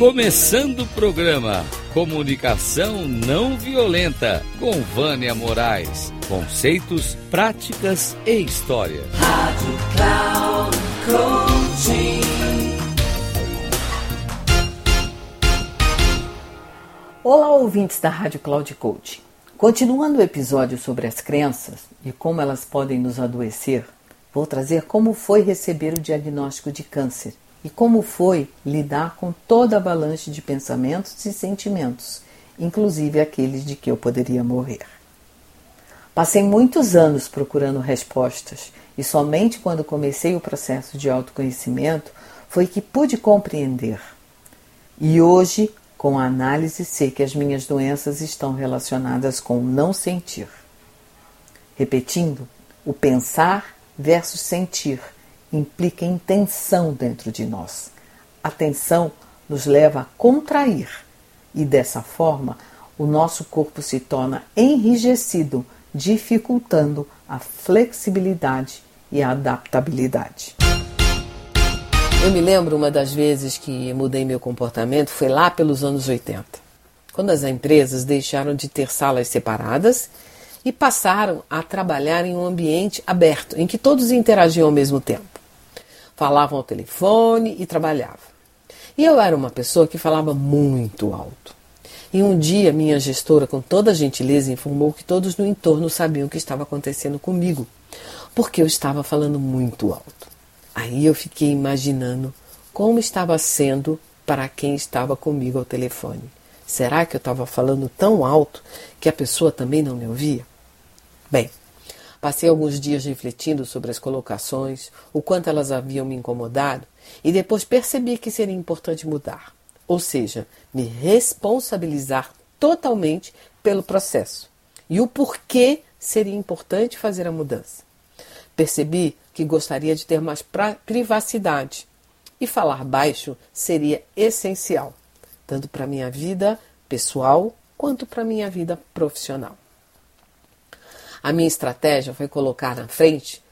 Começando o programa Comunicação Não Violenta com Vânia Moraes. Conceitos, práticas e história. Rádio Cloud Coaching. Olá, ouvintes da Rádio Cloud Coaching. Continuando o episódio sobre as crenças e como elas podem nos adoecer, vou trazer como foi receber o diagnóstico de câncer e como foi lidar com toda a avalanche de pensamentos e sentimentos, inclusive aqueles de que eu poderia morrer. Passei muitos anos procurando respostas e somente quando comecei o processo de autoconhecimento foi que pude compreender. E hoje, com a análise, sei que as minhas doenças estão relacionadas com o não sentir. Repetindo, o pensar versus sentir implica intenção dentro de nós. A tensão nos leva a contrair e dessa forma o nosso corpo se torna enrijecido, dificultando a flexibilidade e a adaptabilidade. Eu me lembro uma das vezes que mudei meu comportamento foi lá pelos anos 80, quando as empresas deixaram de ter salas separadas e passaram a trabalhar em um ambiente aberto, em que todos interagiam ao mesmo tempo falavam ao telefone e trabalhavam. E eu era uma pessoa que falava muito alto. E um dia minha gestora, com toda gentileza, informou que todos no entorno sabiam o que estava acontecendo comigo, porque eu estava falando muito alto. Aí eu fiquei imaginando como estava sendo para quem estava comigo ao telefone. Será que eu estava falando tão alto que a pessoa também não me ouvia? Bem, Passei alguns dias refletindo sobre as colocações, o quanto elas haviam me incomodado, e depois percebi que seria importante mudar, ou seja, me responsabilizar totalmente pelo processo e o porquê seria importante fazer a mudança. Percebi que gostaria de ter mais privacidade e falar baixo seria essencial, tanto para minha vida pessoal quanto para minha vida profissional. A minha estratégia foi colocar na frente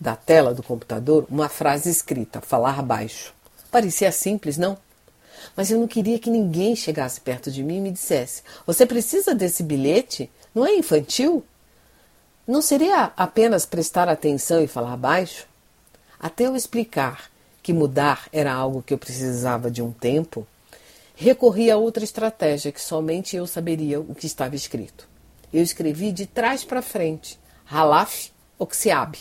da tela do computador uma frase escrita: falar baixo. Parecia simples, não? Mas eu não queria que ninguém chegasse perto de mim e me dissesse: Você precisa desse bilhete? Não é infantil? Não seria apenas prestar atenção e falar baixo? Até eu explicar que mudar era algo que eu precisava de um tempo, recorri a outra estratégia que somente eu saberia o que estava escrito. Eu escrevi de trás para frente, Halaf Oxiab.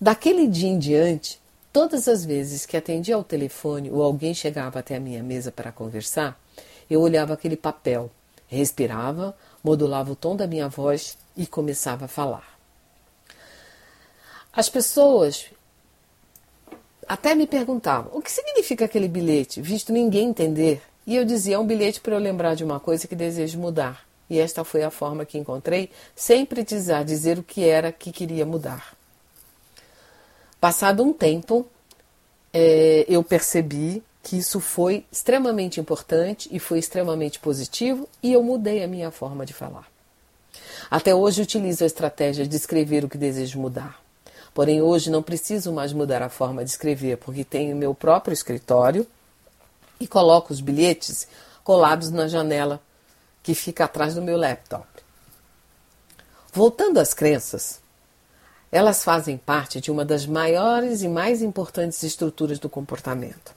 Daquele dia em diante, todas as vezes que atendia ao telefone ou alguém chegava até a minha mesa para conversar, eu olhava aquele papel, respirava, modulava o tom da minha voz e começava a falar. As pessoas até me perguntavam o que significa aquele bilhete, visto ninguém entender. E eu dizia: é um bilhete para eu lembrar de uma coisa que desejo mudar e esta foi a forma que encontrei, sem precisar dizer o que era que queria mudar. Passado um tempo, é, eu percebi que isso foi extremamente importante e foi extremamente positivo e eu mudei a minha forma de falar. Até hoje utilizo a estratégia de escrever o que desejo mudar. Porém, hoje não preciso mais mudar a forma de escrever, porque tenho meu próprio escritório e coloco os bilhetes colados na janela que fica atrás do meu laptop. Voltando às crenças, elas fazem parte de uma das maiores e mais importantes estruturas do comportamento.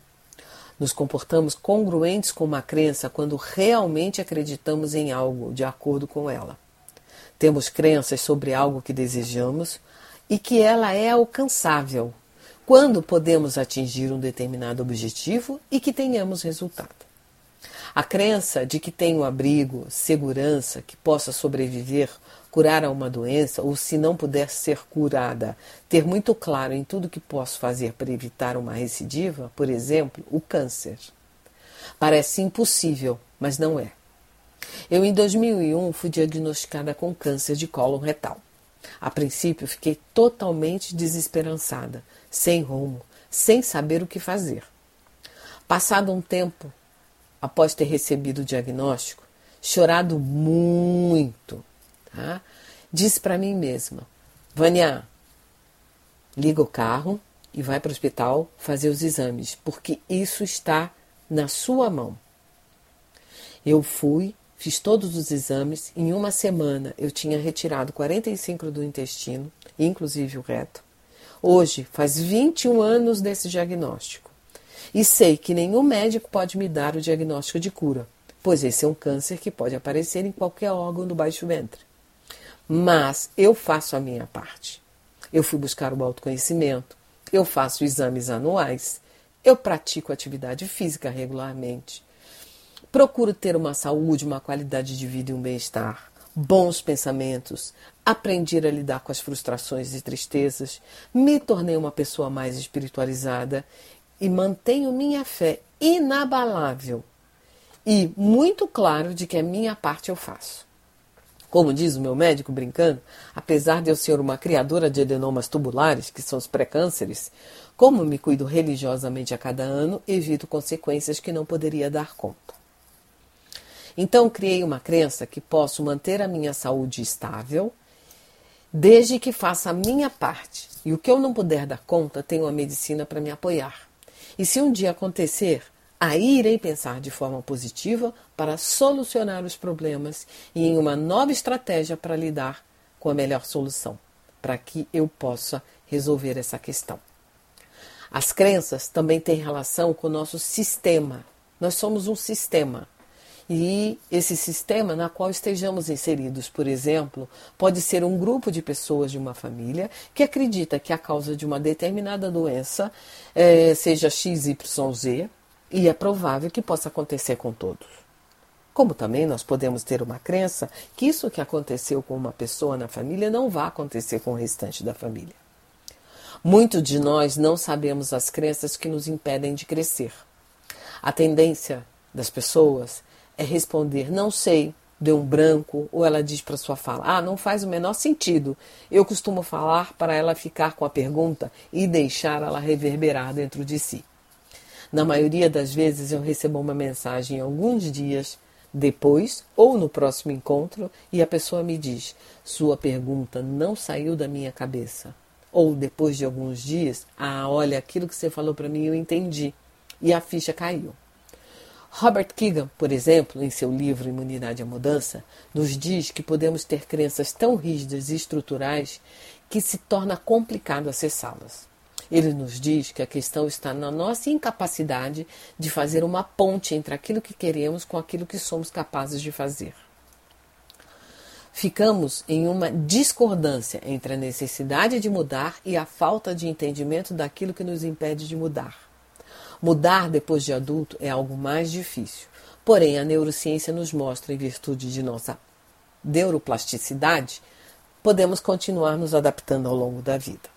Nos comportamos congruentes com uma crença quando realmente acreditamos em algo de acordo com ela. Temos crenças sobre algo que desejamos e que ela é alcançável, quando podemos atingir um determinado objetivo e que tenhamos resultado. A crença de que tenho abrigo, segurança, que possa sobreviver, curar a uma doença, ou se não puder ser curada, ter muito claro em tudo que posso fazer para evitar uma recidiva, por exemplo, o câncer. Parece impossível, mas não é. Eu, em 2001, fui diagnosticada com câncer de colo retal. A princípio, fiquei totalmente desesperançada, sem rumo, sem saber o que fazer. Passado um tempo, após ter recebido o diagnóstico, chorado muito, tá? disse para mim mesma: Vânia, liga o carro e vai para o hospital fazer os exames, porque isso está na sua mão. Eu fui, fiz todos os exames, em uma semana eu tinha retirado 45 do intestino, inclusive o reto. Hoje faz 21 anos desse diagnóstico. E sei que nenhum médico pode me dar o diagnóstico de cura, pois esse é um câncer que pode aparecer em qualquer órgão do baixo ventre. Mas eu faço a minha parte. Eu fui buscar o autoconhecimento, eu faço exames anuais, eu pratico atividade física regularmente, procuro ter uma saúde, uma qualidade de vida e um bem-estar, bons pensamentos, aprendi a lidar com as frustrações e tristezas, me tornei uma pessoa mais espiritualizada e mantenho minha fé inabalável e muito claro de que a minha parte eu faço. Como diz o meu médico brincando, apesar de eu ser uma criadora de adenomas tubulares, que são os pré-cânceres, como me cuido religiosamente a cada ano, evito consequências que não poderia dar conta. Então criei uma crença que posso manter a minha saúde estável, desde que faça a minha parte. E o que eu não puder dar conta, tenho a medicina para me apoiar. E se um dia acontecer, Aí irei pensar de forma positiva para solucionar os problemas e em uma nova estratégia para lidar com a melhor solução, para que eu possa resolver essa questão. As crenças também têm relação com o nosso sistema. Nós somos um sistema. E esse sistema na qual estejamos inseridos, por exemplo, pode ser um grupo de pessoas de uma família que acredita que a causa de uma determinada doença é, seja XYZ, e é provável que possa acontecer com todos. Como também nós podemos ter uma crença que isso que aconteceu com uma pessoa na família não vai acontecer com o restante da família. Muitos de nós não sabemos as crenças que nos impedem de crescer. A tendência das pessoas é responder não sei, deu um branco, ou ela diz para sua fala: Ah, não faz o menor sentido. Eu costumo falar para ela ficar com a pergunta e deixar ela reverberar dentro de si. Na maioria das vezes eu recebo uma mensagem alguns dias depois ou no próximo encontro e a pessoa me diz: Sua pergunta não saiu da minha cabeça. Ou depois de alguns dias: Ah, olha, aquilo que você falou para mim eu entendi. E a ficha caiu. Robert Keegan, por exemplo, em seu livro Imunidade à Mudança, nos diz que podemos ter crenças tão rígidas e estruturais que se torna complicado acessá-las. Ele nos diz que a questão está na nossa incapacidade de fazer uma ponte entre aquilo que queremos com aquilo que somos capazes de fazer. Ficamos em uma discordância entre a necessidade de mudar e a falta de entendimento daquilo que nos impede de mudar. Mudar depois de adulto é algo mais difícil, porém a neurociência nos mostra, em virtude de nossa neuroplasticidade, podemos continuar nos adaptando ao longo da vida.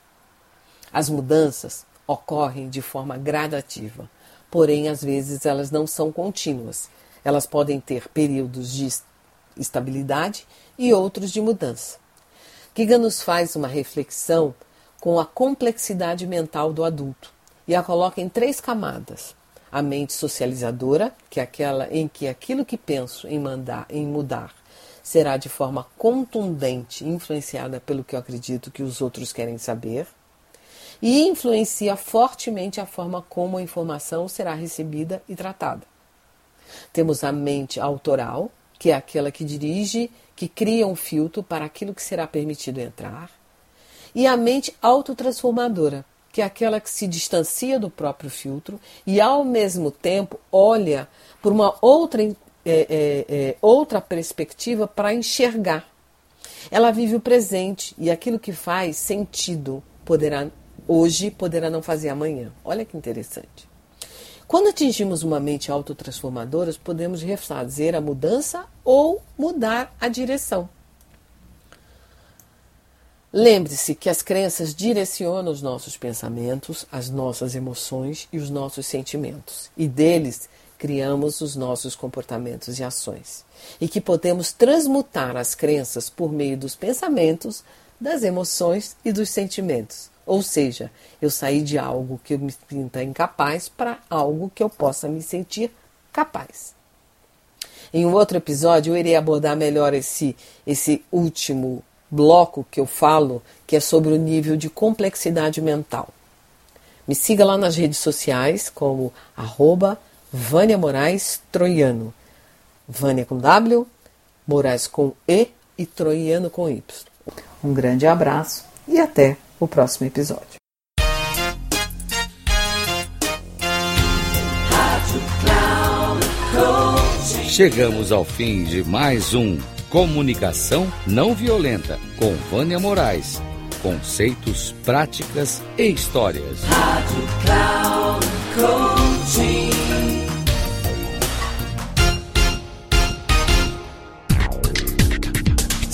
As mudanças ocorrem de forma gradativa, porém às vezes elas não são contínuas. Elas podem ter períodos de estabilidade e outros de mudança. Giga nos faz uma reflexão com a complexidade mental do adulto e a coloca em três camadas: a mente socializadora, que é aquela em que aquilo que penso em mandar, em mudar, será de forma contundente influenciada pelo que eu acredito que os outros querem saber e influencia fortemente a forma como a informação será recebida e tratada. Temos a mente autoral, que é aquela que dirige, que cria um filtro para aquilo que será permitido entrar, e a mente autotransformadora, que é aquela que se distancia do próprio filtro e, ao mesmo tempo, olha por uma outra, é, é, é, outra perspectiva para enxergar. Ela vive o presente e aquilo que faz sentido poderá hoje poderá não fazer amanhã. Olha que interessante. Quando atingimos uma mente autotransformadora, podemos refazer a mudança ou mudar a direção. Lembre-se que as crenças direcionam os nossos pensamentos, as nossas emoções e os nossos sentimentos, e deles criamos os nossos comportamentos e ações, e que podemos transmutar as crenças por meio dos pensamentos, das emoções e dos sentimentos, ou seja, eu saí de algo que eu me sinta incapaz para algo que eu possa me sentir capaz. Em um outro episódio, eu irei abordar melhor esse, esse último bloco que eu falo, que é sobre o nível de complexidade mental. Me siga lá nas redes sociais como arroba Vânia Moraes Troiano. Vânia com W, Moraes com E e Troiano com Y. Um grande abraço e até o próximo episódio. Chegamos ao fim de mais um Comunicação Não Violenta com Vânia Moraes. Conceitos, práticas e histórias. Rádio Cloud Coaching.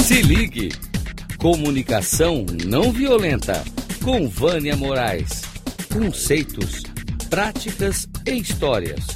Se ligue. Comunicação não violenta com Vânia Moraes. Conceitos, práticas e histórias.